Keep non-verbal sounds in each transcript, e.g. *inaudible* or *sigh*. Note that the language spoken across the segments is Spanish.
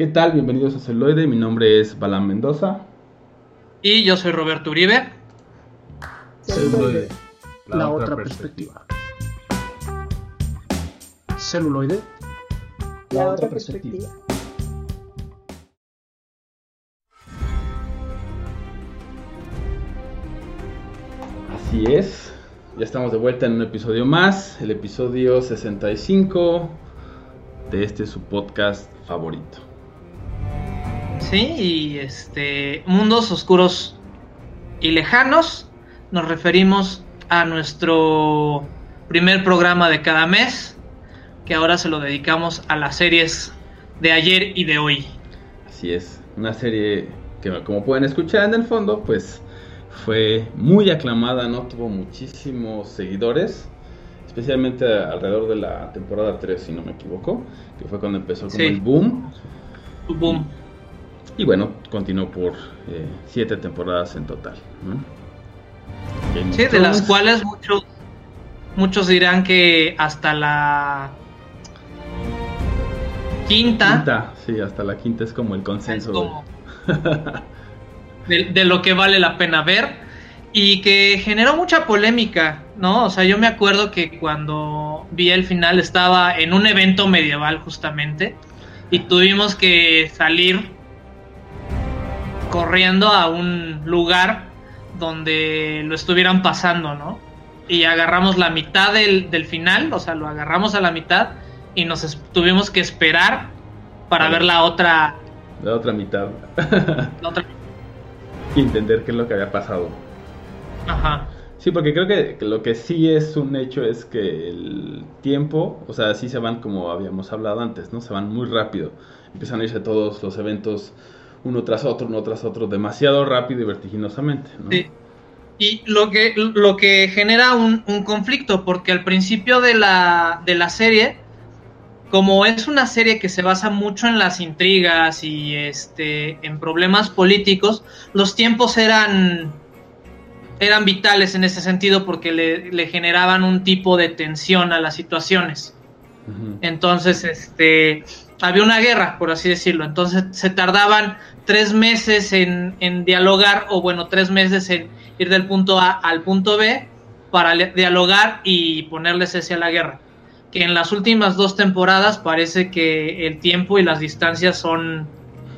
¿Qué tal? Bienvenidos a Celoide. Mi nombre es Balán Mendoza. Y yo soy Roberto Uribe. Celuloide, la, otra, perspectiva. Celuloide, la, otra perspectiva. Así es. Ya estamos de vuelta en un episodio más, el episodio 65 de este su podcast favorito. Sí, y este mundos oscuros y lejanos nos referimos a nuestro primer programa de cada mes, que ahora se lo dedicamos a las series de ayer y de hoy. Así es, una serie que como pueden escuchar en el fondo, pues fue muy aclamada, ¿no? Tuvo muchísimos seguidores, especialmente alrededor de la temporada 3, si no me equivoco, que fue cuando empezó como el boom. Boom. Y, bueno, continuó por eh, siete temporadas en total. ¿no? Sí, de las cuales muchos, muchos dirán que hasta la quinta. Quinta, sí, hasta la quinta es como el consenso. de, de, lo que vale la pena ver. Y que generó mucha polémica, ¿no? O sea, yo me acuerdo que cuando vi el final estaba en un evento medieval justamente. Y tuvimos que salir corriendo a un lugar donde lo estuvieran pasando, ¿no? Y agarramos la mitad del, del final, o sea, lo agarramos a la mitad y nos tuvimos que esperar para ver la otra... La otra mitad. la otra Y *laughs* entender qué es lo que había pasado. Ajá. Sí, porque creo que lo que sí es un hecho es que el tiempo, o sea, sí se van como habíamos hablado antes, ¿no? Se van muy rápido. Empiezan a irse todos los eventos uno tras otro, uno tras otro, demasiado rápido y vertiginosamente. ¿no? Sí. Y lo que, lo que genera un, un, conflicto, porque al principio de la, de la serie, como es una serie que se basa mucho en las intrigas y este, en problemas políticos, los tiempos eran, eran vitales en ese sentido porque le, le generaban un tipo de tensión a las situaciones. Uh -huh. Entonces, este, había una guerra, por así decirlo. Entonces se tardaban tres meses en, en, dialogar, o bueno, tres meses en ir del punto A al punto B para dialogar y ponerle cese a la guerra. Que en las últimas dos temporadas parece que el tiempo y las distancias son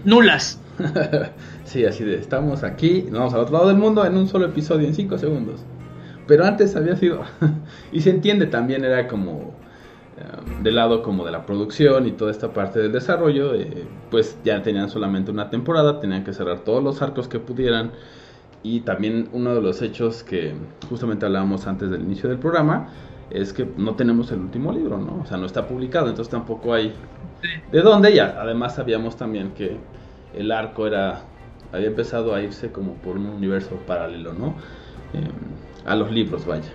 nulas. *laughs* sí, así de, estamos aquí, nos vamos al otro lado del mundo en un solo episodio, en cinco segundos. Pero antes había sido, *laughs* y se entiende también, era como del lado como de la producción y toda esta parte del desarrollo, eh, pues ya tenían solamente una temporada, tenían que cerrar todos los arcos que pudieran y también uno de los hechos que justamente hablábamos antes del inicio del programa es que no tenemos el último libro, ¿no? O sea, no está publicado, entonces tampoco hay de dónde ya. Además sabíamos también que el arco era había empezado a irse como por un universo paralelo, ¿no? Eh, a los libros, vaya,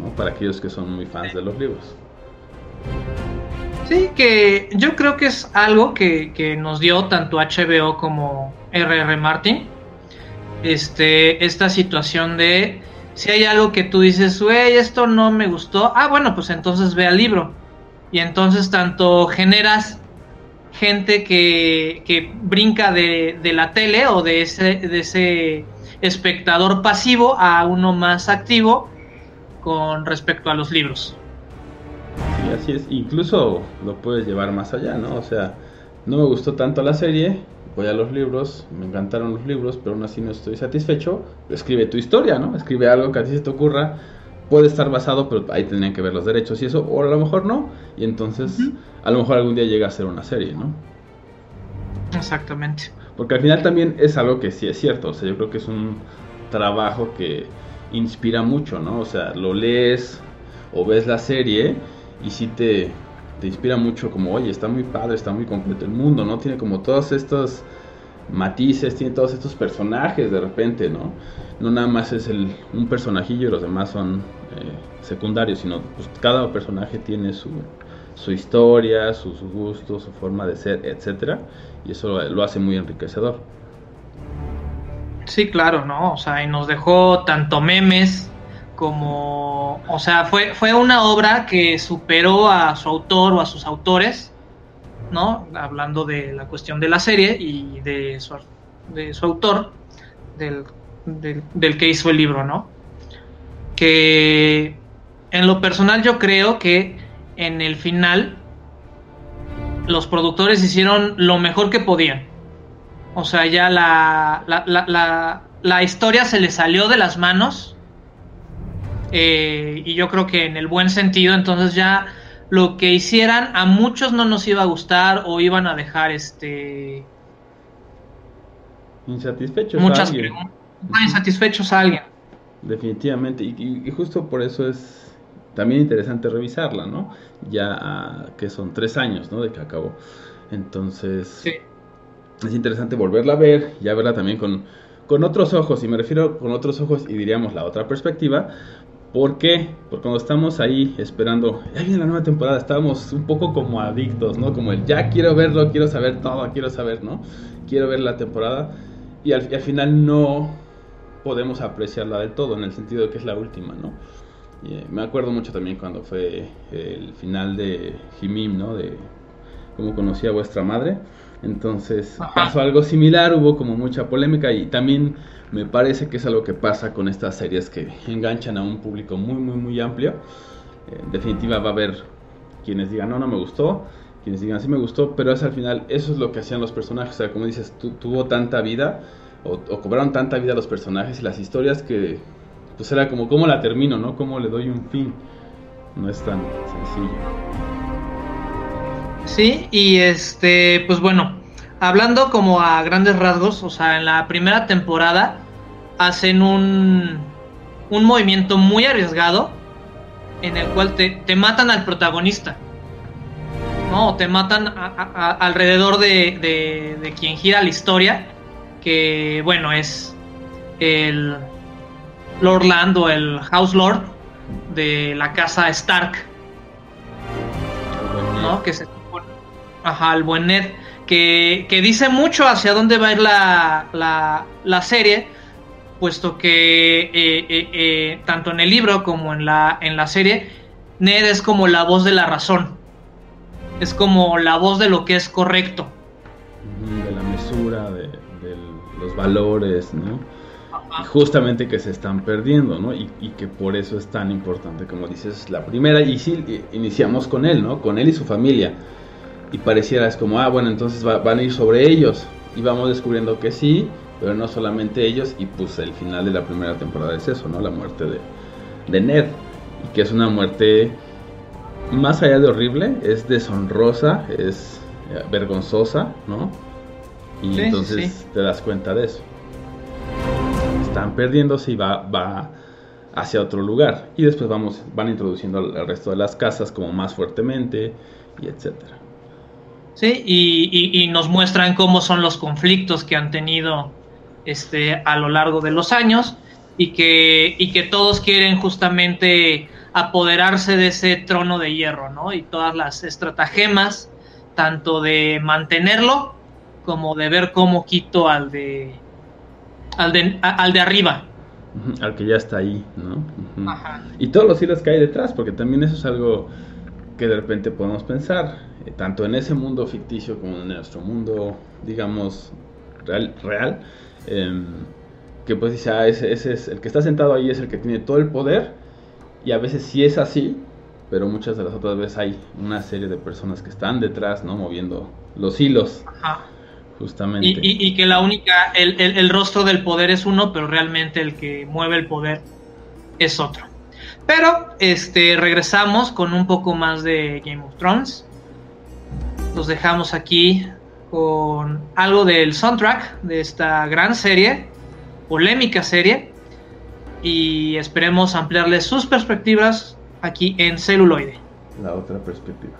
¿no? Para aquellos que son muy fans de los libros. Sí, que yo creo que es algo que, que nos dio tanto HBO como RR Martin. Este, esta situación de si hay algo que tú dices, güey, esto no me gustó, ah, bueno, pues entonces ve al libro. Y entonces tanto generas gente que, que brinca de, de, la tele o de ese, de ese espectador pasivo a uno más activo con respecto a los libros. Sí, así es. Incluso lo puedes llevar más allá, ¿no? O sea, no me gustó tanto la serie, voy a los libros, me encantaron los libros, pero aún así no estoy satisfecho. Escribe tu historia, ¿no? Escribe algo que a ti se te ocurra. Puede estar basado, pero ahí tendrían que ver los derechos y eso, o a lo mejor no. Y entonces, uh -huh. a lo mejor algún día llega a ser una serie, ¿no? Exactamente. Porque al final también es algo que sí es cierto. O sea, yo creo que es un trabajo que inspira mucho, ¿no? O sea, lo lees o ves la serie y sí te, te inspira mucho como, oye, está muy padre, está muy completo el mundo, ¿no? Tiene como todos estos matices, tiene todos estos personajes de repente, ¿no? No nada más es el, un personajillo y los demás son eh, secundarios, sino pues, cada personaje tiene su, su historia, sus su gustos, su forma de ser, etcétera, y eso lo, lo hace muy enriquecedor. Sí, claro, ¿no? O sea, y nos dejó tanto memes, como, o sea, fue, fue una obra que superó a su autor o a sus autores ¿no? Hablando de la cuestión de la serie y de su, de su autor, del, del, que hizo el libro, ¿no? Que en lo personal yo creo que en el final los productores hicieron lo mejor que podían. O sea, ya la, la, la, la historia se les salió de las manos. Eh, y yo creo que en el buen sentido, entonces ya lo que hicieran a muchos no nos iba a gustar o iban a dejar este insatisfechos muchas a alguien. insatisfechos a alguien. Definitivamente y, justo por eso es también interesante revisarla no ya ah, que son tres años no de que acabó. Entonces es interesante volverla a ver ya verla también con con otros ojos y me refiero con otros ojos y diríamos la otra perspectiva ¿Por qué? Porque cuando estamos ahí esperando, ya viene la nueva temporada, estábamos un poco como adictos, ¿no? Como el ya quiero verlo, quiero saber todo, quiero saber, ¿no? Quiero ver la temporada y al, final no podemos apreciarla del todo, en el sentido de que es la última, ¿no? Eh, me acuerdo mucho también cuando fue el final de Jimim, ¿no? De cómo conocí a vuestra madre. Entonces pasó algo similar, hubo como mucha polémica y también me parece que es algo que pasa con estas series que enganchan a un público muy, muy, muy amplio. Eh, en definitiva va a haber quienes digan, no, no me gustó, quienes digan, sí me gustó, pero es al final, eso es lo que hacían los personajes. O sea, como dices, tuvo tanta vida, o, cobraron tanta vida los personajes y las historias que, pues era como, ¿cómo la termino, no? ¿Cómo le doy un fin? No es tan sencillo. Sí, y este, pues bueno, hablando como a grandes rasgos, o sea, en la primera temporada hacen un, un movimiento muy arriesgado en el cual te, matan al protagonista. ¿no? Te matan alrededor de, de, quien gira la historia, que bueno, es el Lord Land o el House Lord de la casa Stark. ¿no? Que se Ajá, el buen Ned que, dice mucho hacia dónde va a ir la, la, serie, puesto que eh, eh, eh, tanto en el libro como en la, en la serie, Ned es como la voz de la razón, es como la voz de lo que es correcto. De la mesura, de, los valores, ¿no? justamente que se están perdiendo, ¿no? Y, y, que por eso es tan importante, como dices, la primera, y sí, iniciamos con él, ¿no? Con él y su familia y pareciera es como, ah, bueno, entonces van a ir sobre ellos y vamos descubriendo que sí, pero no solamente ellos y pues el final de la primera temporada es eso, ¿no? La muerte de, de Ned y que es una muerte más allá de horrible, es deshonrosa, es eh, vergonzosa, ¿no? Y entonces te das cuenta de eso. Están perdiéndose y va, va hacia otro lugar. Y después vamos, van introduciendo al resto de las casas como más fuertemente y etcétera. Sí, y, nos muestran cómo son los conflictos que han tenido este, a lo largo de los años y que, y que todos quieren justamente apoderarse de ese trono de hierro, ¿no? Y todas las estratagemas, tanto de mantenerlo como de ver cómo quito al de al de, al de arriba. Al que ya está ahí, ¿no? Y todos los hilos que hay detrás, porque también eso es algo que de repente podemos pensar eh, tanto en ese mundo ficticio como en nuestro mundo, digamos, real, real em, que pues dice, ah, ese, es el que está sentado ahí es el que tiene todo el poder, y a veces sí es así, pero muchas de las otras veces hay una serie de personas que están detrás, ¿no? Moviendo los hilos. Justamente. Y, que la única, el, el, rostro del poder es uno, pero realmente el que mueve el poder es otro. Pero, este, regresamos con un poco más de Game of Thrones los dejamos aquí con algo del soundtrack de esta gran serie, polémica serie, y esperemos ampliarles sus perspectivas aquí en celuloide. La otra perspectiva.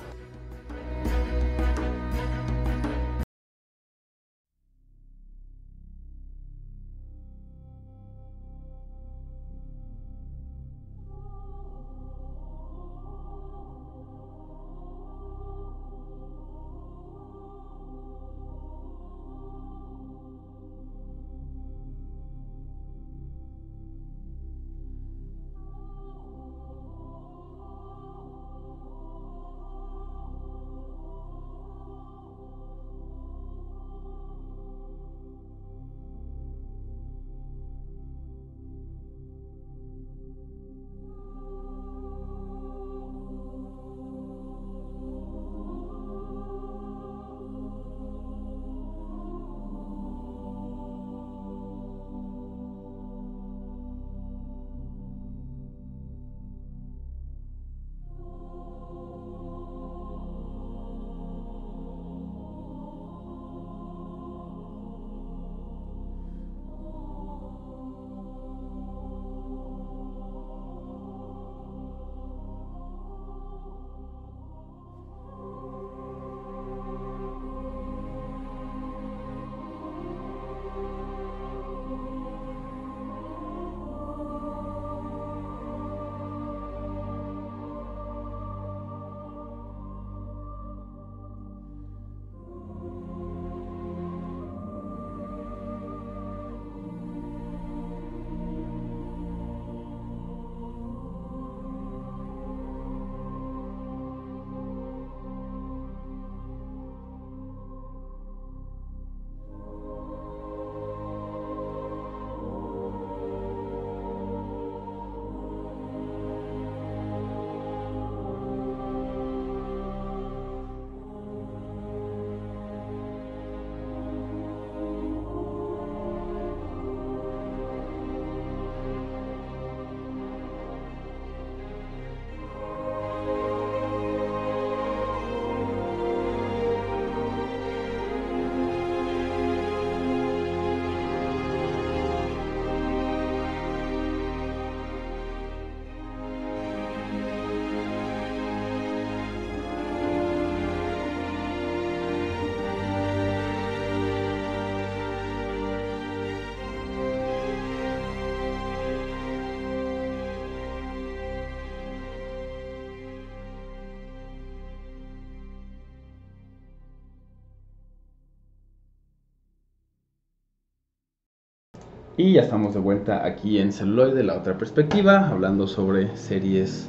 Y ya estamos de vuelta aquí en Celuloide, la otra perspectiva, hablando sobre series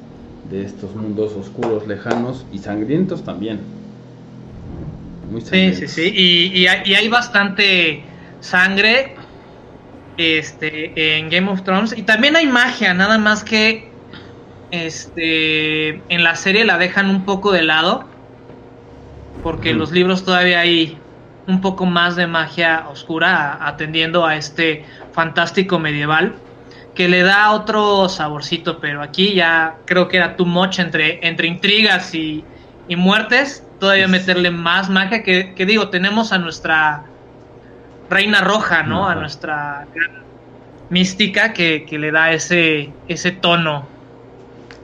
de estos mundos oscuros, lejanos y sangrientos también. Muy sí, sí, sí. Y, hay, bastante sangre este, en Game of Thrones. Y también hay magia, nada más que este, en la serie la dejan un poco de lado. Porque en los libros todavía hay un poco más de magia oscura atendiendo a este fantástico medieval que le da otro saborcito, pero aquí ya creo que era too much entre, entre intrigas y, muertes, todavía meterle más magia que, digo, tenemos a nuestra reina roja, ¿no? A nuestra mística que, le da ese, ese tono.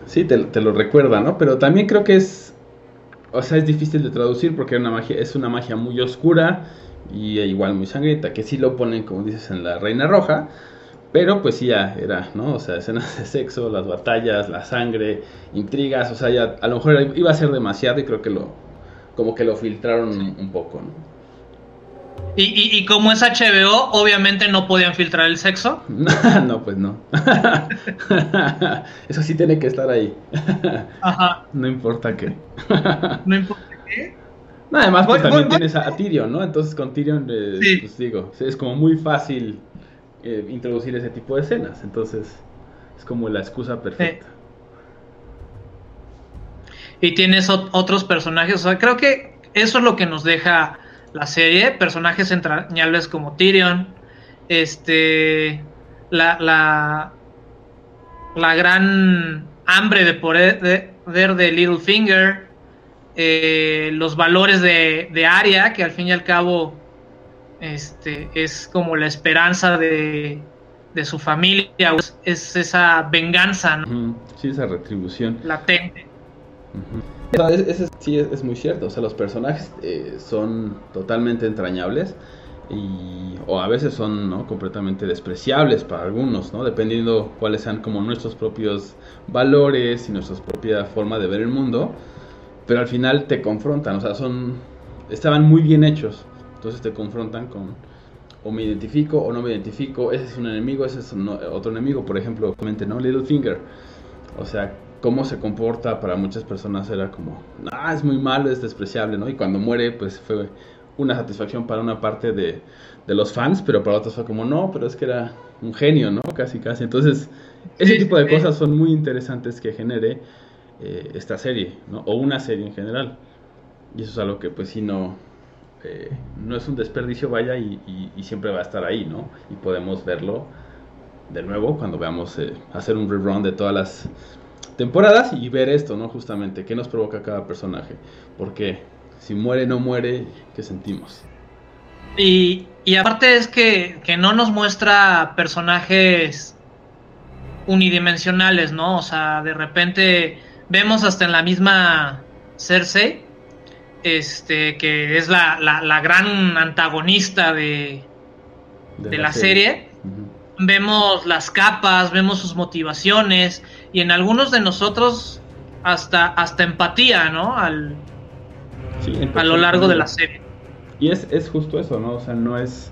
Sí, te, te, lo recuerda, ¿no? Pero también creo que es, o sea, es difícil de traducir porque una magia, es una magia muy oscura y igual muy sangrienta, que sí lo ponen, como dices, en la Reina Roja, pero pues sí ya era, ¿no? O sea, escenas de sexo, las batallas, la sangre, intrigas, o sea, ya a lo mejor iba a ser demasiado y creo que lo, como que lo filtraron un poco, ¿no? Y, y, y, como es HBO, obviamente no podían filtrar el sexo. *laughs* no, pues no. *laughs* Eso sí tiene que estar ahí. Ajá. *laughs* No importa qué. no importa qué. Además, pues también tienes a, Tyrion, ¿no? Entonces con Tyrion, eh, pues digo, es como muy fácil eh, introducir ese tipo de escenas. Entonces, es como la excusa perfecta. Y tienes otros personajes, o sea, creo que eso es lo que nos deja la serie, personajes entrañables como Tyrion, este, la, la, la gran hambre de poder de, de Littlefinger, eh, los valores de, de Arya, que al fin y al cabo este, es como la esperanza de, de su familia, es, esa venganza, ¿no? Sí, esa retribución. Latente. sí, es, muy cierto, o sea, los personajes eh, son totalmente entrañables y, o a veces son ¿no? completamente despreciables para algunos, ¿no? dependiendo cuáles sean como nuestros propios valores y nuestra propia forma de ver el mundo pero al final te confrontan, o sea, son estaban muy bien hechos. Entonces te confrontan con o me identifico o no me identifico, ese es un enemigo, ese es otro enemigo, por ejemplo, obviamente, ¿no? Littlefinger. O sea, cómo se comporta para muchas personas era como, ah, es muy malo, es despreciable, ¿no? Y cuando muere, pues fue una satisfacción para una parte de, de los fans, pero para otros fue como, no, pero es que era un genio, ¿no? Casi, casi. Entonces, ese tipo de cosas son muy interesantes que genere eh, esta serie, ¿no? O una serie en general. Y eso es algo que pues sí no, eh, no es un desperdicio, vaya, y, siempre va a estar ahí, ¿no? Y podemos verlo de nuevo cuando veamos eh, hacer un rerun de todas las temporadas y ver esto, ¿no? Justamente, qué nos provoca cada personaje. Porque si muere, no muere, ¿qué sentimos? Y, y aparte es que, que no nos muestra personajes unidimensionales, ¿no? O sea, de repente Vemos hasta en la misma Cersei, este, que es la, la, gran antagonista de, de, la, serie. Vemos las capas, vemos sus motivaciones y en algunos de nosotros hasta, hasta empatía, ¿no? Al, a lo largo de la serie. Y es, es justo eso, ¿no? O sea, no es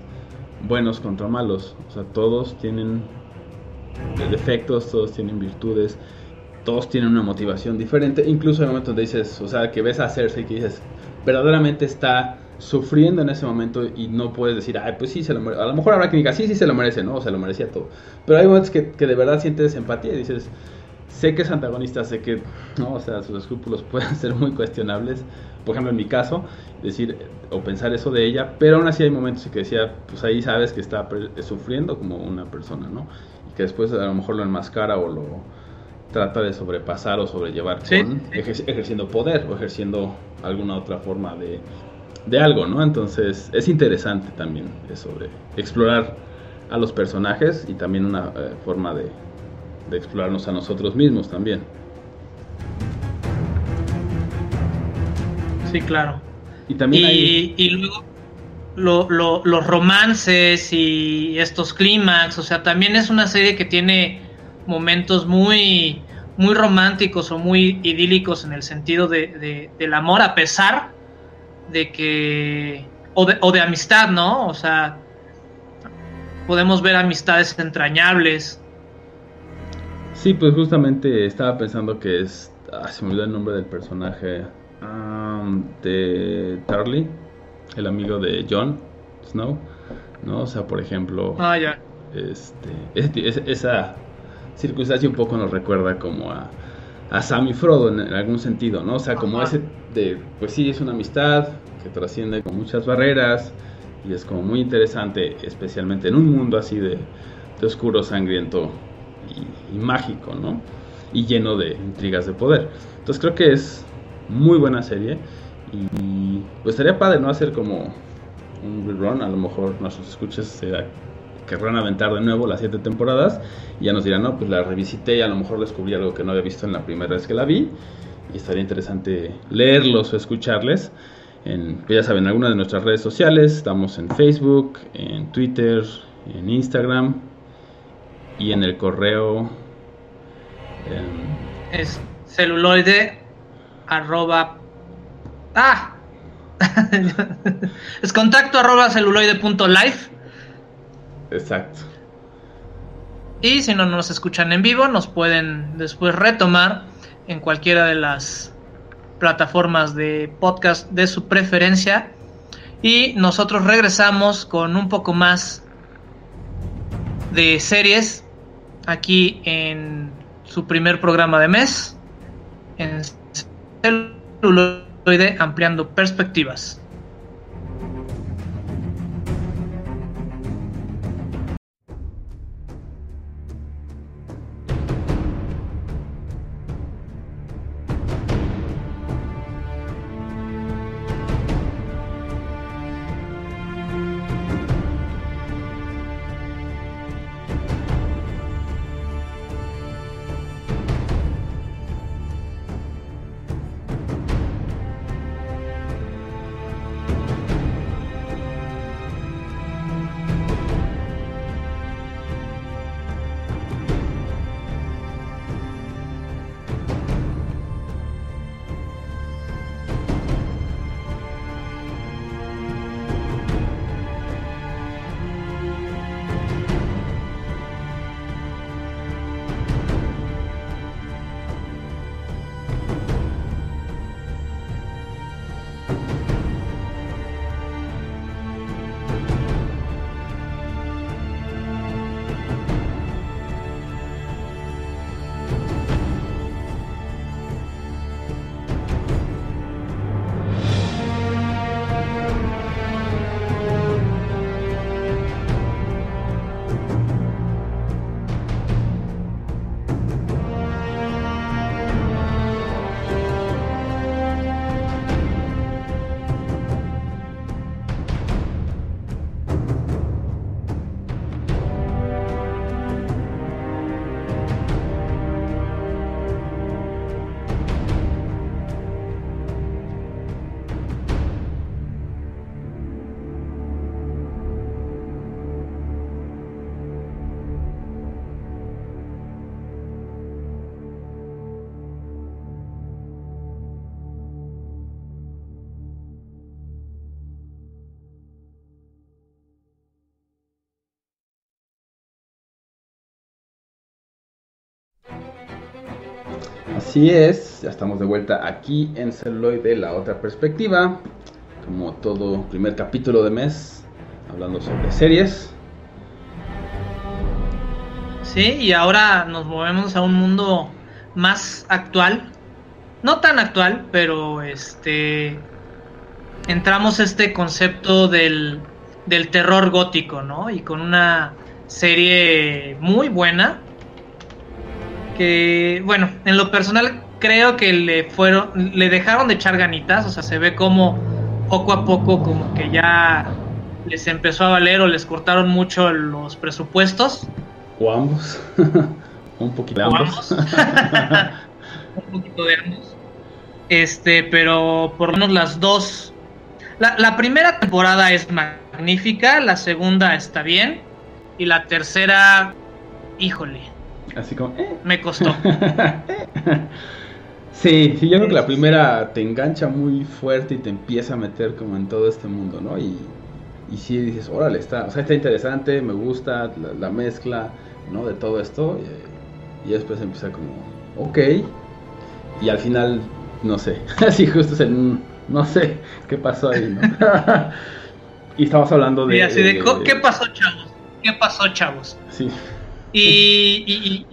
buenos contra malos. O sea, todos tienen defectos, todos tienen virtudes todos tienen una motivación diferente. Incluso en el momento donde dices, o sea, que ves a Cersei que dices, verdaderamente está sufriendo en ese momento y no puedes decir, ay, pues sí, se lo merece. A lo mejor habrá que diga, sí, sí, se lo merece, ¿no? O se lo merecía todo. Pero hay momentos que, que de verdad sientes empatía y dices, sé que es antagonista, sé que, ¿no? O sea, sus escrúpulos *laughs* pueden ser muy cuestionables. Por ejemplo, en mi caso, decir o pensar eso de ella, pero aún así hay momentos en que decía, pues ahí sabes que está sufriendo como una persona, ¿no? Y que después a lo mejor lo enmascara o lo trata de sobrepasar o sobrellevar con ejerciendo poder o ejerciendo alguna otra forma de, de, algo, ¿no? Entonces es interesante también eso de explorar a los personajes y también una eh, forma de, de, explorarnos a nosotros mismos también. Sí, claro. Y también y, luego los romances y estos clímax, o sea, también es una serie que tiene momentos muy, muy románticos o muy idílicos en el sentido de, del amor, a pesar de que. O de, o de amistad, ¿no? O sea, podemos ver amistades entrañables. Sí, pues justamente estaba pensando que es. Ah, se me olvidó el nombre del personaje. de Tarly, el amigo de Jon Snow. ¿No? O sea, por ejemplo. Ah, ya. Este, esa circunstancia un poco nos recuerda como a, a Sam y Frodo en, algún sentido, ¿no? O sea, como ese de. Pues sí, es una amistad que trasciende con muchas barreras. Y es como muy interesante, especialmente en un mundo así de, de oscuro, sangriento y, mágico, ¿no? Y lleno de intrigas de poder. Entonces creo que es muy buena serie y pues estaría padre no hacer como un rerun, a lo mejor nuestros escuches se querrán aventar de nuevo las siete temporadas y ya nos dirán, no, pues la revisité y a lo mejor descubrí algo que no había visto en la primera vez que la vi y estaría interesante leerlos o escucharles. En, pues ya saben, en algunas de nuestras redes sociales, estamos en Facebook, en Twitter, en Instagram, y en el correo em, es celuloide arroba ah *laughs* es contacto arroba exacto y si no nos escuchan en vivo nos pueden después retomar en cualquiera de las plataformas de podcast de su preferencia y nosotros regresamos con un poco más de series aquí en su primer programa de mes, en celuloide ampliando perspectivas. Así es, ya estamos de vuelta aquí en Celuloide, la otra perspectiva, como todo primer capítulo de mes, hablando sobre series. Sí, y ahora nos movemos a un mundo más actual, no tan actual, pero este entramos este concepto del, del terror gótico, ¿no? Y con una serie muy buena que bueno, en lo personal creo que le fueron, le dejaron de echar ganitas, o sea, se ve como poco a poco como que ya les empezó a valer o les cortaron mucho los presupuestos. O ambos. *laughs* Un poquito de ambos. *laughs* Un poquito de ambos. Este, pero por lo menos las dos. La, la primera temporada es magnífica, la segunda está bien. Y la tercera, híjole, Así como, eh. Me costó. *laughs* sí, sí, yo creo que la primera te engancha muy fuerte y te empieza a meter como en todo este mundo, ¿no? Y y sí dices, órale, está, o sea, está interesante, me gusta la, mezcla, ¿no? De todo esto. Y, después empieza como, ok. Y al final, no sé, *laughs* así justo es el, no sé qué pasó ahí, ¿no? *laughs* y estamos hablando de... Y así de, ¿qué pasó, chavos? ¿Qué pasó, chavos? Sí. Y,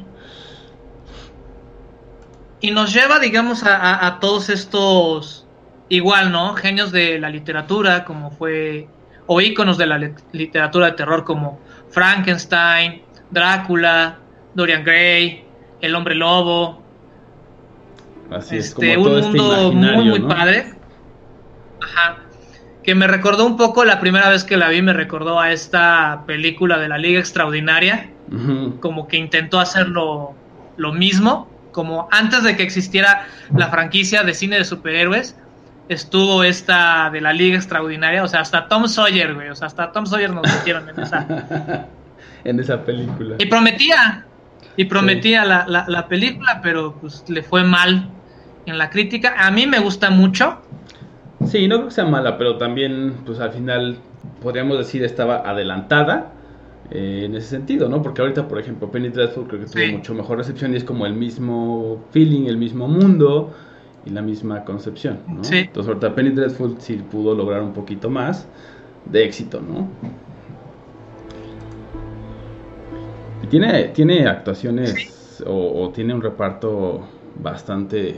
y, nos lleva, digamos, a, a todos estos, igual, ¿no? Genios de la literatura, como fue o íconos de la literatura de terror como Frankenstein, Drácula, Dorian Gray, El Hombre Lobo. Así es, este, un este mundo muy, muy padre. Ajá. Que me recordó un poco la primera vez que la vi, me recordó a esta película de la Liga Extraordinaria. Como que intentó hacerlo lo mismo. Como antes de que existiera la franquicia de cine de superhéroes, estuvo esta de la Liga Extraordinaria, o sea, hasta Tom Sawyer, güey, o sea, hasta Tom Sawyer nos metieron en esa... *laughs* en esa película. Y prometía, y prometía la, la, película, pero pues le fue mal en la crítica. A mí me gusta mucho. Sí, no creo que sea mala, pero también, pues al final, podríamos decir, estaba adelantada. Eh, en ese sentido, ¿no? Porque ahorita, por ejemplo, Penny Dreadful creo que tuvo mucho mejor recepción y es como el mismo feeling, el mismo mundo y la misma concepción, ¿no? Sí. Entonces ahorita Penny Dreadful sí pudo lograr un poquito más de éxito, ¿no? Y tiene, tiene actuaciones o, tiene un reparto bastante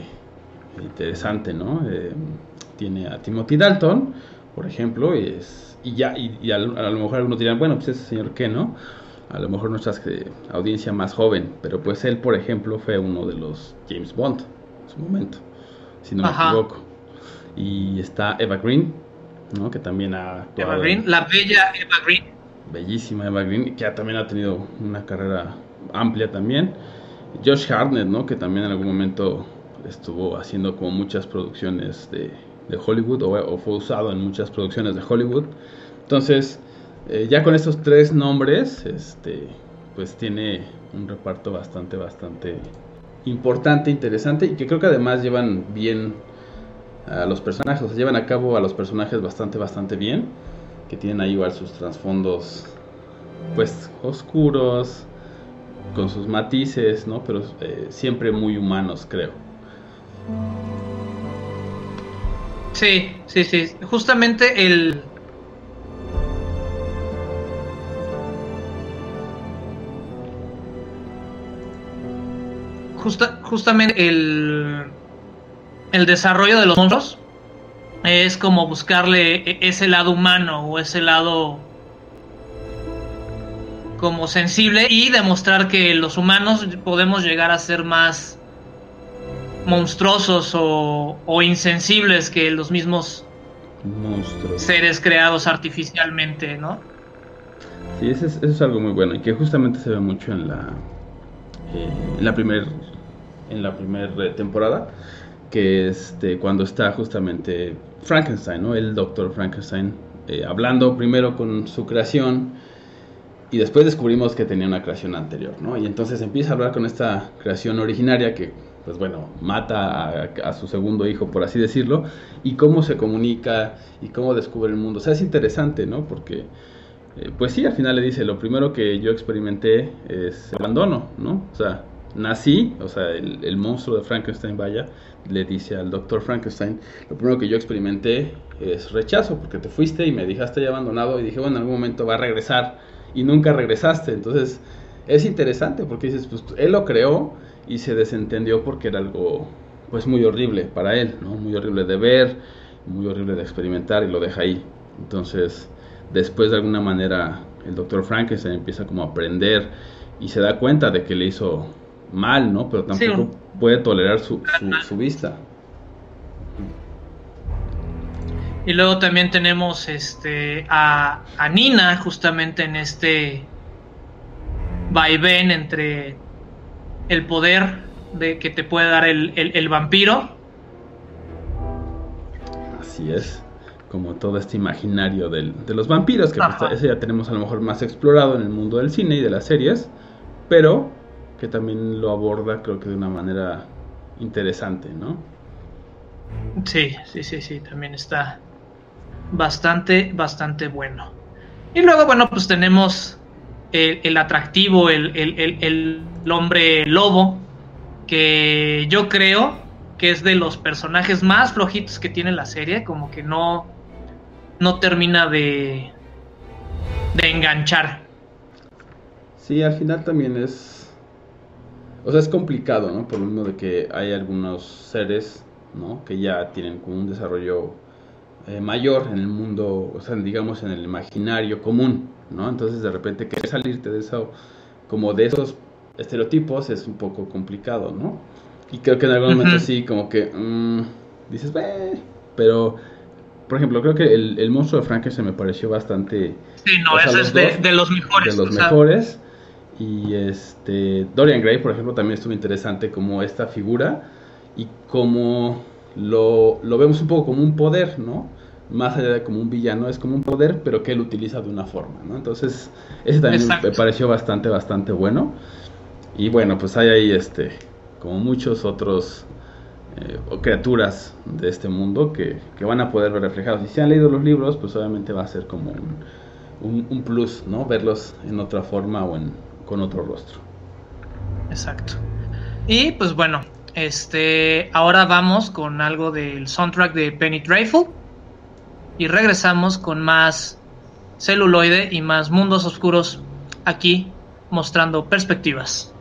interesante, ¿no? Eh, tiene a Timothy Dalton, por ejemplo, y, es, y ya, y, a, lo mejor algunos dirán, bueno, pues ese señor qué, ¿no? A lo mejor nuestra eh, audiencia más joven, pero pues él, por ejemplo, fue uno de los James Bond en su momento si no me equivoco. Y está Eva Green, ¿no? que también ha actuado. Eva Green, la bella Eva Green. Bellísima Eva Green, que también ha tenido una carrera amplia también. Josh Hartnett, ¿no? que también en algún momento estuvo haciendo como muchas producciones de, de Hollywood o, fue usado en muchas producciones de Hollywood. Entonces, eh, ya con estos tres nombres, este, pues tiene un reparto bastante, bastante importante, interesante y que creo que además llevan bien a los personajes, llevan a cabo a los personajes bastante, bastante bien, que tienen ahí igual sus trasfondos pues oscuros, con sus matices, ¿no? Pero eh, siempre muy humanos, creo. Sí, sí, sí. Justamente el, justamente el, el desarrollo de los monstruos es como buscarle e, ese lado humano o ese lado como sensible y demostrar que los humanos podemos llegar a ser más monstruosos o, insensibles que los mismos seres creados artificialmente, ¿no? Sí, eso es, algo muy bueno y que justamente se ve mucho en la, eh, en la primera en la primera temporada, que este, cuando está justamente Frankenstein, ¿no? El doctor Frankenstein, eh, hablando primero con su creación y después descubrimos que tenía una creación anterior, ¿no? Y entonces empieza a hablar con esta creación originaria que, pues bueno, mata a, su segundo hijo, por así decirlo, y cómo se comunica y cómo descubre el mundo. O sea, es interesante, ¿no? Porque, eh, pues sí, al final le dice, lo primero que yo experimenté es abandono, ¿no? O sea, nací, o sea, el, monstruo de Frankenstein, vaya, le dice al doctor Frankenstein, lo primero que yo experimenté es rechazo, porque te fuiste y me dejaste ya abandonado y dije, bueno, en algún momento va a regresar y nunca regresaste. Entonces, es interesante porque dices, pues él lo creó y se desentendió porque era algo, pues muy horrible para él, ¿no? Muy horrible de ver, muy horrible de experimentar y lo deja ahí. Entonces, después de alguna manera, el doctor Frankenstein empieza como a aprender y se da cuenta de que le hizo mal, ¿no? Pero tampoco puede tolerar su, su, vista. Y luego también tenemos este a, a Nina justamente en este vaivén entre el poder de que te puede dar el, el, vampiro. Así es, como todo este imaginario del, de los vampiros, que pues, ese ya tenemos a lo mejor más explorado en el mundo del cine y de las series, pero que también lo aborda creo que de una manera interesante, ¿no? Sí, sí, sí, sí, también está bastante, bastante bueno. Y luego, bueno, pues tenemos el, atractivo, el, el, hombre lobo, que yo creo que es de los personajes más flojitos que tiene la serie, como que no, no termina de, de enganchar. Sí, al final también es. O sea, es complicado, ¿no? Por lo mismo de que hay algunos seres, ¿no? Que ya tienen como un desarrollo eh, mayor en el mundo, o sea, digamos en el imaginario común, ¿no? Entonces de repente querer salirte de eso, como de esos estereotipos es un poco complicado, ¿no? Y creo que en algún momento sí, como que mm, dices, pero, por ejemplo, creo que el, monstruo de Frankenstein me pareció bastante... Sí, no, ese es de, los mejores. De los mejores. Y este, Dorian Gray, por ejemplo, también estuvo interesante como esta figura y como lo, lo vemos un poco como un poder, ¿no? Más allá de como un villano, es como un poder, pero que él utiliza de una forma, ¿no? Entonces, ese también me pareció bastante, bastante bueno. Y bueno, pues hay ahí, este, como muchos otros eh, criaturas de este mundo que, que, van a poder ver reflejados. Y si han leído los libros, pues obviamente va a ser como un, un, plus, ¿no? Verlos en otra forma o en, con otro rostro. Exacto. Y pues bueno, este, ahora vamos con algo del soundtrack de Penny Dreadful y regresamos con más celuloide y más mundos oscuros aquí mostrando perspectivas.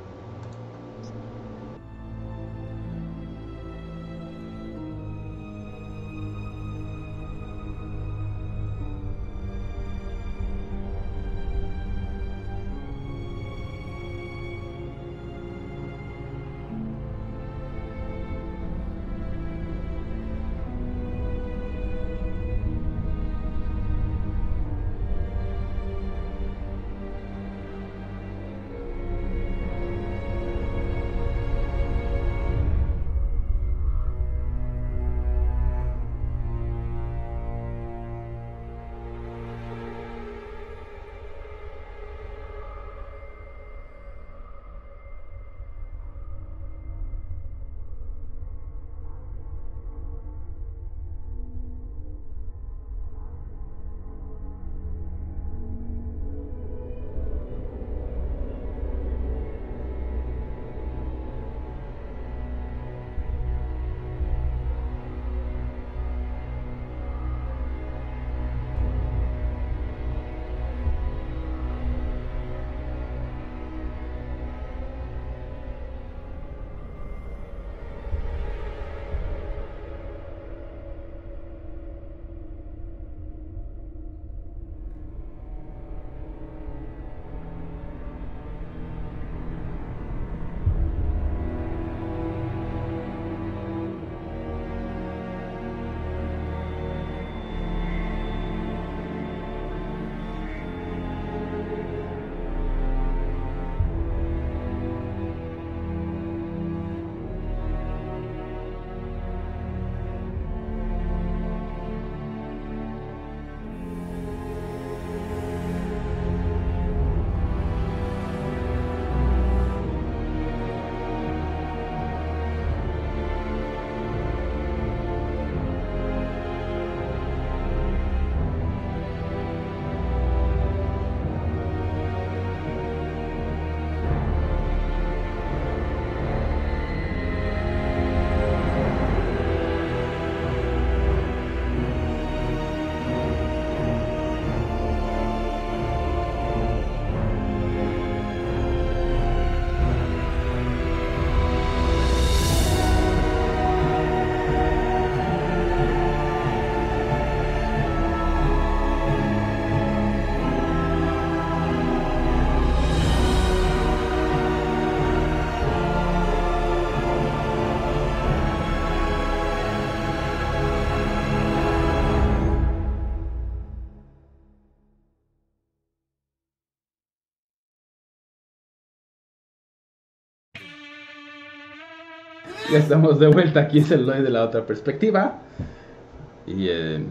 Ya estamos de vuelta aquí es el de la otra perspectiva. Y eh,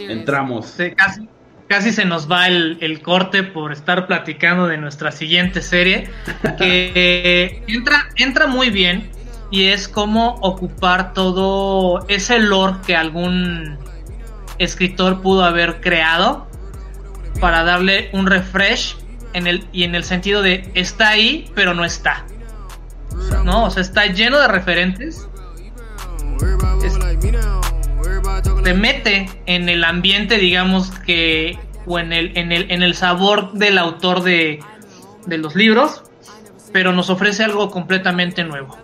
entramos. casi, casi se nos va el, corte por estar platicando de nuestra siguiente serie. Que entra, entra muy bien. Y es cómo ocupar todo ese lore que algún escritor pudo haber creado para darle un refresh en el, y en el sentido de está ahí, pero no está. ¿No? O sea, está lleno de referentes. te mete en el ambiente, digamos que, o en el, en el, en el sabor del autor de, de los libros, pero nos ofrece algo completamente nuevo.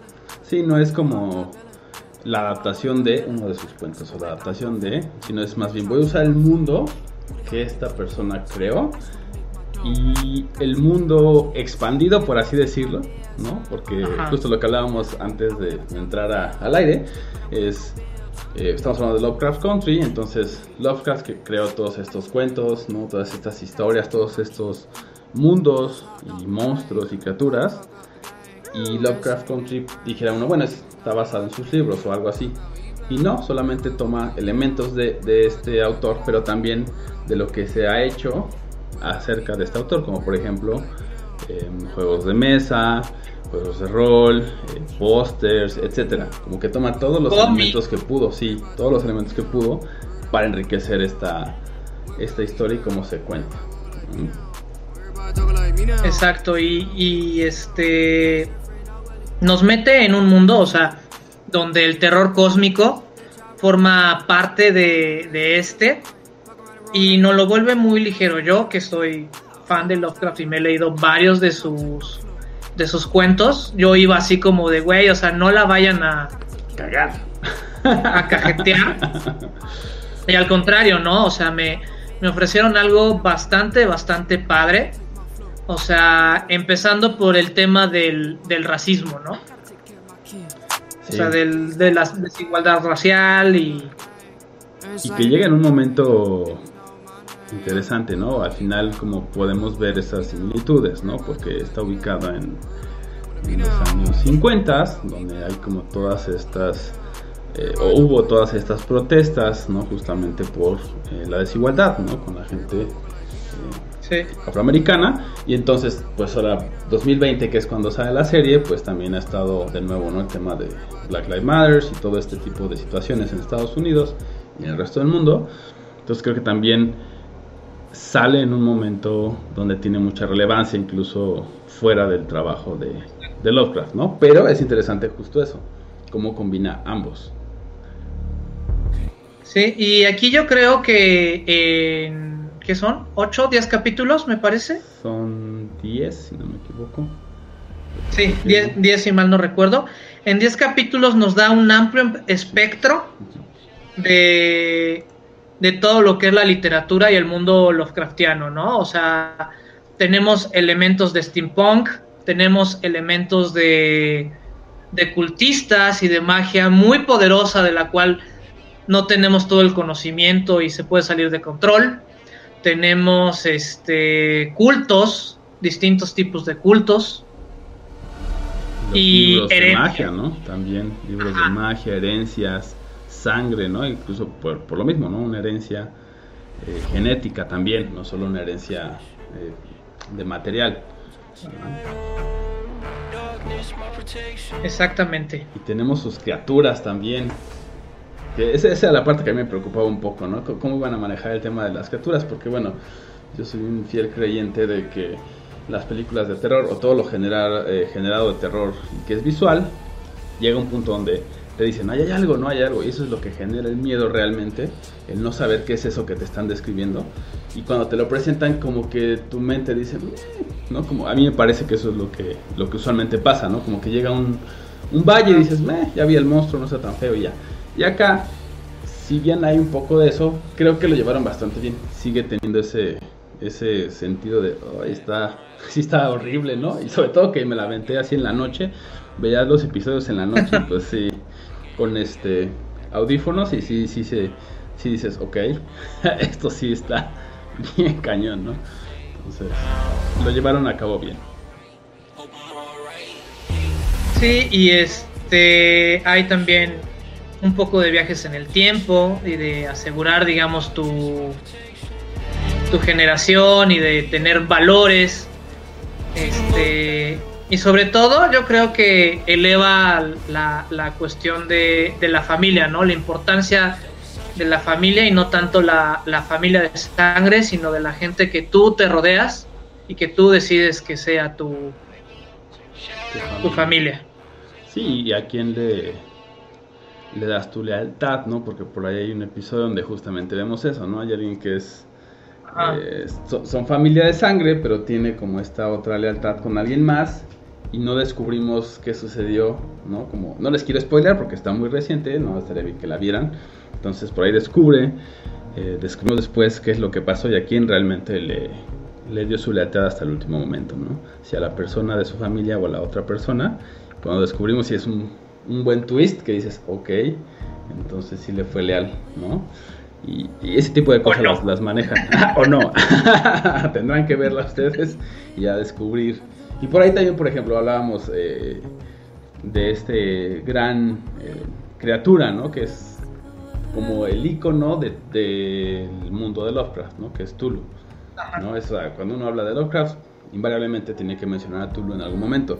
Sí, no es como la adaptación de uno de sus cuentos o la adaptación de, sino es más bien voy a usar el mundo que esta persona creó y el mundo expandido, por así decirlo, ¿no? Porque justo lo que hablábamos antes de entrar al aire es, eh, estamos hablando de Lovecraft Country, entonces Lovecraft que creó todos estos cuentos, ¿no? Todas estas historias, todos estos mundos y monstruos y criaturas. Y Lovecraft Country dijera uno, bueno, está basado en sus libros o algo así. Y no, solamente toma elementos de, de este autor, pero también de lo que se ha hecho acerca de este autor, como por ejemplo em, juegos de mesa, juegos de rol, eh, pósters, etcétera. Como que toma todos los elementos que pudo, sí, todos los elementos que pudo para enriquecer esta, esta historia y cómo se cuenta. Exacto, y, este nos mete en un mundo, o sea, donde el terror cósmico forma parte de, de este y nos lo vuelve muy ligero. Yo que soy fan de Lovecraft y me he leído varios de sus de sus cuentos, yo iba así como de güey, o sea, no la vayan a cagar, *laughs* a cajetear. y al contrario, ¿no? O sea, me, me ofrecieron algo bastante, bastante padre. O sea, empezando por el tema del, del racismo, ¿no? O sea, del, de la desigualdad racial y... Y que llega en un momento interesante, ¿no? Al final como podemos ver esas similitudes, ¿no? Porque está ubicada en, los años 50, donde hay como todas estas, eh, o hubo todas estas protestas, ¿no? Justamente por eh, la desigualdad, ¿no? Con la gente eh, afroamericana. Y entonces, pues ahora 2020, que es cuando sale la serie, pues también ha estado de nuevo, ¿no? El tema de Black Lives Matter y todo este tipo de situaciones en Estados Unidos y en el resto del mundo. Entonces creo que también sale en un momento donde tiene mucha relevancia, incluso fuera del trabajo de, de Lovecraft, ¿no? Pero es interesante justo eso, cómo combina ambos. Sí, y aquí yo creo que en... ¿Qué son? ¿8, 10 capítulos, me parece? Son 10, si no me equivoco. Sí, 10, si mal no recuerdo. En 10 capítulos nos da un amplio espectro de de todo lo que es la literatura y el mundo Lovecraftiano, ¿no? O sea, tenemos elementos de steampunk, tenemos elementos de, de cultistas y de magia muy poderosa de la cual no tenemos todo el conocimiento y se puede salir de control. Tenemos este cultos, distintos tipos de cultos. y libros de magia, ¿no? También libros de magia, herencias sangre, ¿no? Incluso por, por lo mismo, ¿no? Una herencia eh, genética también, no solo una herencia eh, de material. Exactamente. Y tenemos sus criaturas también. Que esa, esa, la parte que a mí me preocupaba un poco, ¿no? ¿Cómo iban a manejar el tema de las criaturas? Porque, bueno, yo soy un fiel creyente de que las películas de terror o todo lo generar, eh, generado de terror que es visual, llega a un punto donde te dicen, hay algo, no hay algo, y eso es lo que genera el miedo realmente, el no saber qué es eso que te están describiendo, y cuando te lo presentan como que tu mente dice, mm", ¿no? Como a mí me parece que eso es lo que, lo que usualmente pasa, ¿no? Como que llega un, un valle y dices, Meh, ya vi el monstruo, no está tan feo y ya. Y acá, si bien hay un poco de eso, creo que lo llevaron bastante bien, sigue teniendo ese, ese sentido de, oh, está, *laughs* sí está horrible, ¿no? Y sobre todo que me la aventé así en la noche, veías los episodios en la noche, pues sí con este audífonos y sí, sí, sí, sí dices, ok, *laughs* esto sí está *laughs* bien cañón, ¿no? Entonces, lo llevaron a cabo bien. Sí, y este, hay también un poco de viajes en el tiempo y de asegurar, digamos, tu, tu generación y de tener valores. Este, y sobre todo yo creo que eleva la, la cuestión de, de, la familia, ¿no? La importancia de la familia y no tanto la, la, familia de sangre, sino de la gente que tú te rodeas y que tú decides que sea tu, tu familia. Sí, y a quién le, le das tu lealtad, ¿no? Porque por ahí hay un episodio donde justamente vemos eso, ¿no? Hay alguien que es... Eh, son familia de sangre, pero tiene como esta otra lealtad con alguien más y no descubrimos qué sucedió, ¿no? Como, no les quiero spoiler porque está muy reciente, no estaría bien que la vieran. Entonces por ahí descubre, eh, descubrimos después qué es lo que pasó y a quién realmente le, le dio su lealtad hasta el último momento, ¿no? Si a la persona de su familia o a la otra persona. Cuando descubrimos si es un, un buen twist que dices, ok, entonces sí le fue leal, ¿no? Y, ese tipo de cosas las, las, manejan. *laughs* o no. *laughs* Tendrán que verla ustedes y a descubrir y por ahí también, por ejemplo, hablábamos eh, de este gran eh, criatura, ¿no? Que es como el icono del de, mundo de Lovecraft, ¿no? Que es Tulu. ¿no? cuando uno habla de Lovecraft, invariablemente tiene que mencionar a Tulu en algún momento.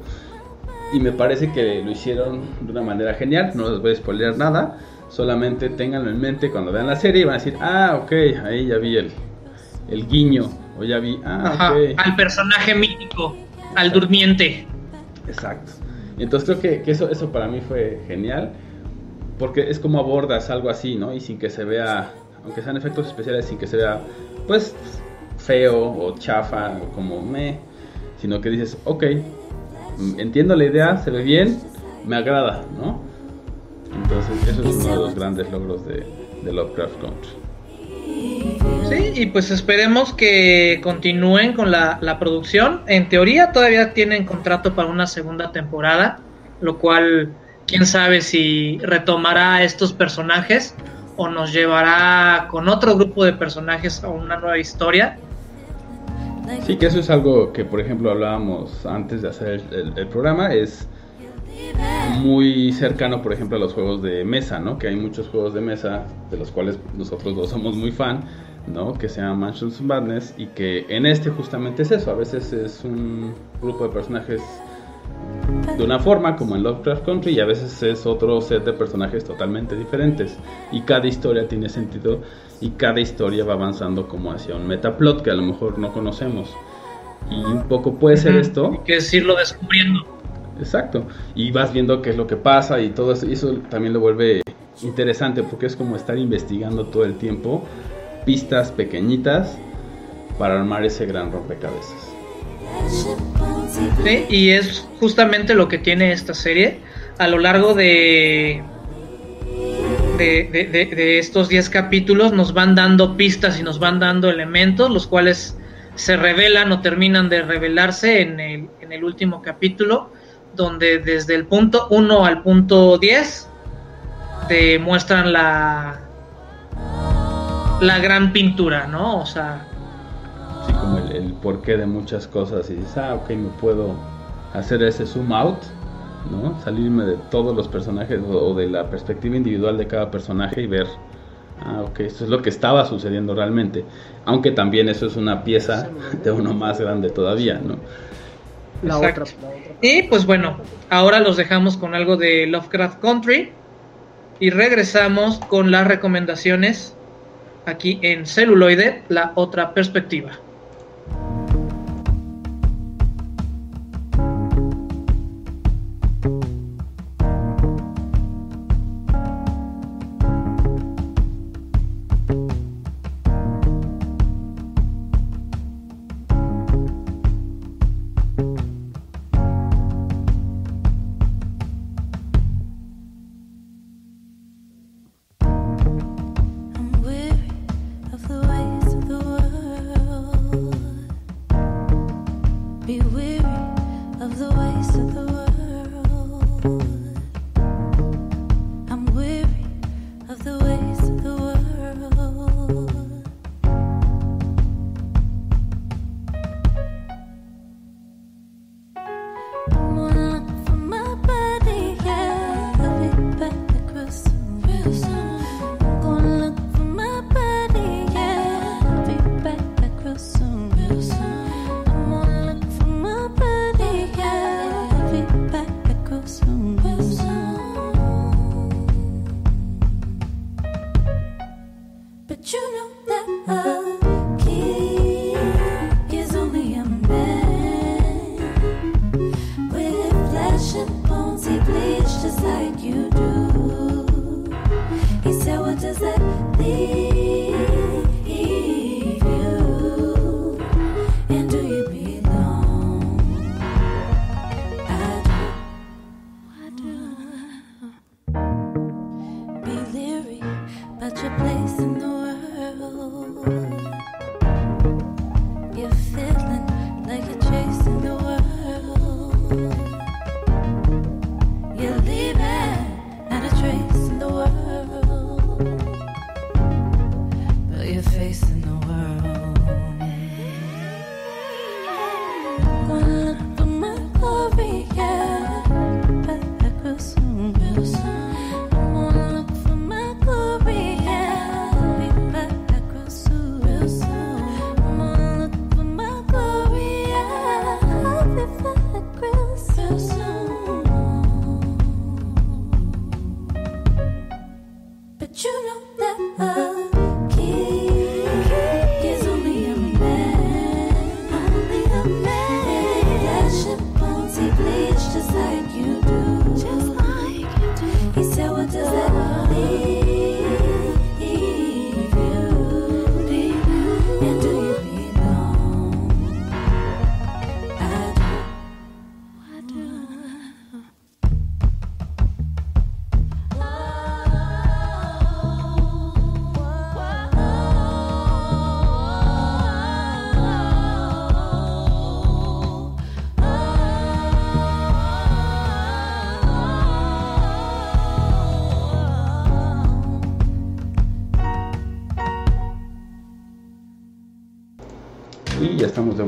Y me parece que lo hicieron de una manera genial, no les voy a spoilear nada, solamente ténganlo en mente cuando vean la serie y van a decir, ah, ok, ahí ya vi el, el guiño, o ya vi, ah, Al personaje mítico al durmiente. Exacto. Entonces creo que, eso, eso para mí fue genial, porque es como abordas algo así, ¿no? Y sin que se vea, aunque sean efectos especiales, sin que se vea, pues, feo o chafa o como me, sino que dices, ok, entiendo la idea, se ve bien, me agrada, ¿no? Entonces, eso es uno de los grandes logros de, de Lovecraft Country. Sí, y pues esperemos que continúen con la, producción. En teoría todavía tienen contrato para una segunda temporada, lo cual quién sabe si retomará estos personajes o nos llevará con otro grupo de personajes a una nueva historia. Sí, que eso es algo que, por ejemplo, hablábamos antes de hacer el, programa, es muy cercano, por ejemplo, a los juegos de mesa, ¿no? Que hay muchos juegos de mesa de los cuales nosotros dos somos muy fan, ¿no? Que se llama Mansions Madness y que en este justamente es eso, a veces es un grupo de personajes de una forma como en Lovecraft Country y a veces es otro set de personajes totalmente diferentes. Y cada historia tiene sentido y cada historia va avanzando como hacia un metaplot que a lo mejor no conocemos. Y un poco puede ser esto. Hay que decirlo descubriendo. Exacto. Y vas viendo qué es lo que pasa y todo eso, y eso también lo vuelve interesante porque es como estar investigando todo el tiempo pistas pequeñitas para armar ese gran rompecabezas. Y es justamente lo que tiene esta serie. A lo largo de, de, estos 10 capítulos nos van dando pistas y nos van dando elementos, los cuales se revelan o terminan de revelarse en el, en el último capítulo, donde desde el punto 1 al punto 10 te muestran la, la gran pintura, ¿no? O sea... Sí, como el, porqué de muchas cosas y dices, ah, ok, me puedo hacer ese zoom out, ¿no? Salirme de todos los personajes o, de la perspectiva individual de cada personaje y ver, ah, ok, esto es lo que estaba sucediendo realmente. Aunque también eso es una pieza de uno más grande todavía, ¿no? La otra, Y pues bueno, ahora los dejamos con algo de Lovecraft Country y regresamos con las recomendaciones aquí en celuloide, la otra perspectiva.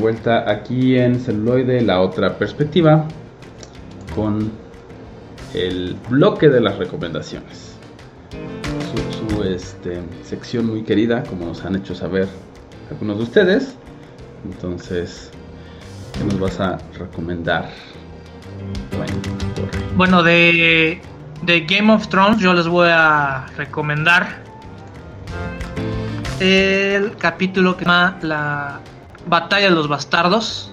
Vuelta aquí en celuloide, la otra perspectiva, con el bloque de las recomendaciones. Su, su, este, sección muy querida, como nos han hecho saber algunos de ustedes. Entonces, ¿qué nos vas a recomendar? Bueno, de, de Game of Thrones yo les voy a recomendar el capítulo que se llama La Batalla de los Bastardos,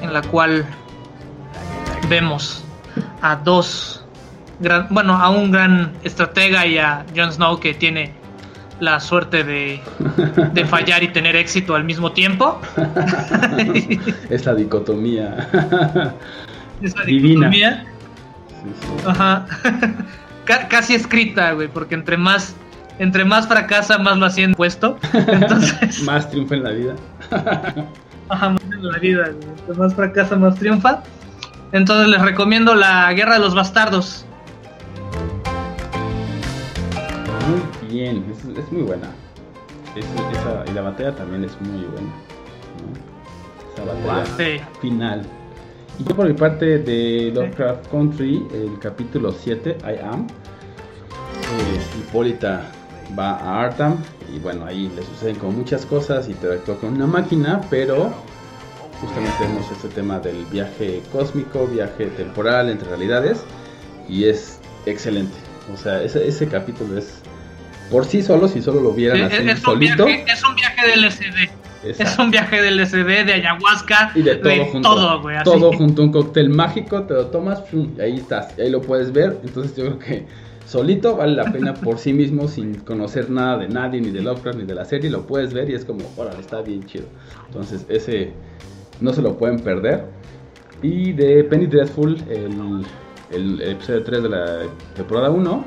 en la cual vemos a dos, gran, bueno, a un gran estratega y a Jon Snow que tiene la suerte de, de *laughs* fallar y tener éxito al mismo tiempo. *laughs* Esa dicotomía. *laughs* Esa dicotomía. Ajá. Casi escrita, güey, porque entre más entre más fracasa, más lo hacían puesto. Entonces, más triunfa en la vida. Ajá, más en la vida. Más fracasa, más triunfa. Entonces les recomiendo la Guerra de los Bastardos. Muy bien, es, muy buena. esa, y la batalla también es muy buena. Esa batalla final. Y yo por mi parte de Lovecraft Country, el capítulo 7, I Am, eh, Hipólita va a Arkham y bueno, ahí le suceden como muchas cosas, y interactúa con una máquina, pero justamente tenemos este tema del viaje cósmico, viaje temporal entre realidades y es excelente. O sea, ese, ese capítulo es por sí solo, si solo lo vieran así es solito. Viaje, es un viaje del SD. Es un viaje del SD, de ayahuasca, y de todo junto. Todo, todo junto, un cóctel mágico, te lo tomas, y ahí estás, y ahí lo puedes ver. Entonces yo creo que solito vale la pena por sí mismo, sin conocer nada de nadie, ni de Lovecraft, ni de la serie, lo puedes ver y es como, órale, está bien chido. Entonces, ese no se lo pueden perder. Y de Penny Dreadful, el, el episodio 3 de la temporada 1,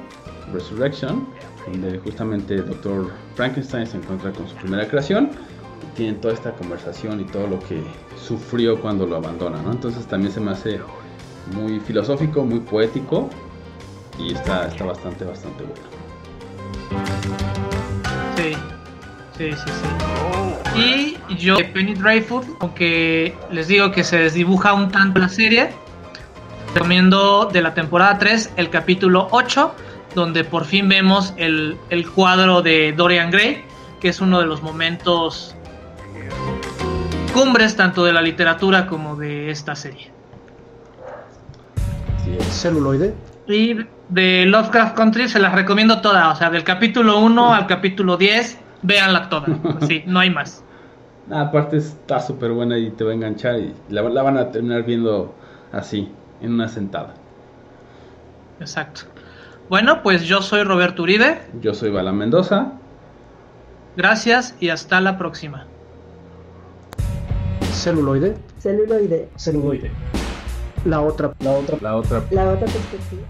Resurrection, donde justamente el Dr. Frankenstein se encuentra con su primera creación. Y tienen toda esta conversación y todo lo que sufrió cuando lo abandona, ¿no? Entonces también se me hace muy filosófico, muy poético y está, está bastante, bastante bueno. Sí, sí, sí, sí. Y yo, Penny Dreyfus, aunque les digo que se desdibuja un tanto la serie, recomiendo de la temporada 3 el capítulo 8, donde por fin vemos el, el cuadro de Dorian Gray, que es uno de los momentos cumbres tanto de la literatura como de esta serie. Sí, celuloide. Y de Lovecraft Country se las recomiendo todas, o sea, del capítulo 1 al capítulo 10, véanla toda, sí, no hay más. *laughs* aparte está súper buena y te va a enganchar y la, van a terminar viendo así, en una sentada. Exacto. Bueno, pues yo soy Roberto Uribe. Yo soy Bala Mendoza. Gracias y hasta la próxima. Celuloide. Celuloide. Celuloide. La otra, la otra, la otra, la otra perspectiva.